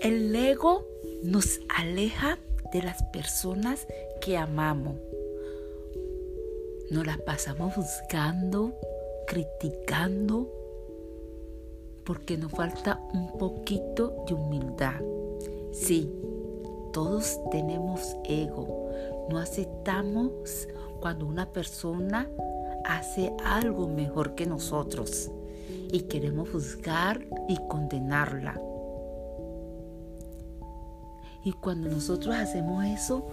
El ego nos aleja de las personas que amamos. Nos las pasamos buscando, criticando, porque nos falta un poquito de humildad. Sí, todos tenemos ego. No aceptamos cuando una persona hace algo mejor que nosotros y queremos juzgar y condenarla. Y cuando nosotros hacemos eso,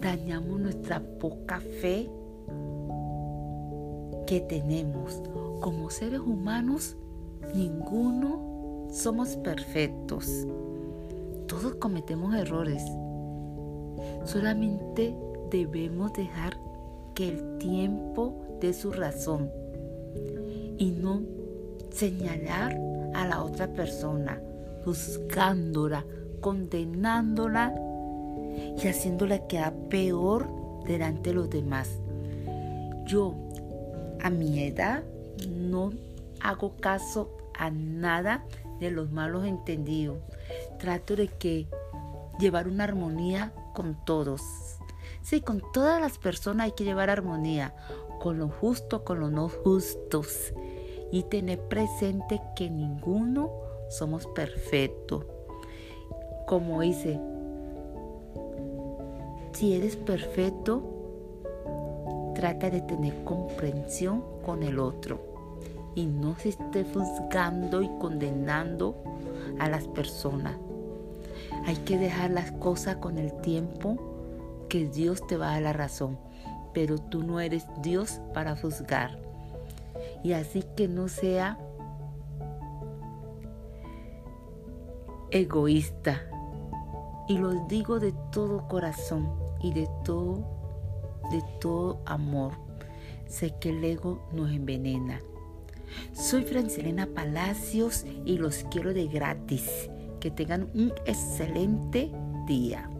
dañamos nuestra poca fe que tenemos. Como seres humanos, ninguno somos perfectos. Todos cometemos errores. Solamente debemos dejar que el tiempo dé su razón y no señalar a la otra persona, juzgándola condenándola y haciéndola quedar peor delante de los demás. Yo, a mi edad, no hago caso a nada de los malos entendidos. Trato de que llevar una armonía con todos. Sí, con todas las personas hay que llevar armonía, con lo justo, con los no justos. Y tener presente que ninguno somos perfectos como dice, si eres perfecto, trata de tener comprensión con el otro y no se esté juzgando y condenando a las personas. Hay que dejar las cosas con el tiempo que Dios te va a dar la razón, pero tú no eres Dios para juzgar. Y así que no sea egoísta, y lo digo de todo corazón y de todo, de todo amor. Sé que el ego nos envenena. Soy Francilena Palacios y los quiero de gratis. Que tengan un excelente día.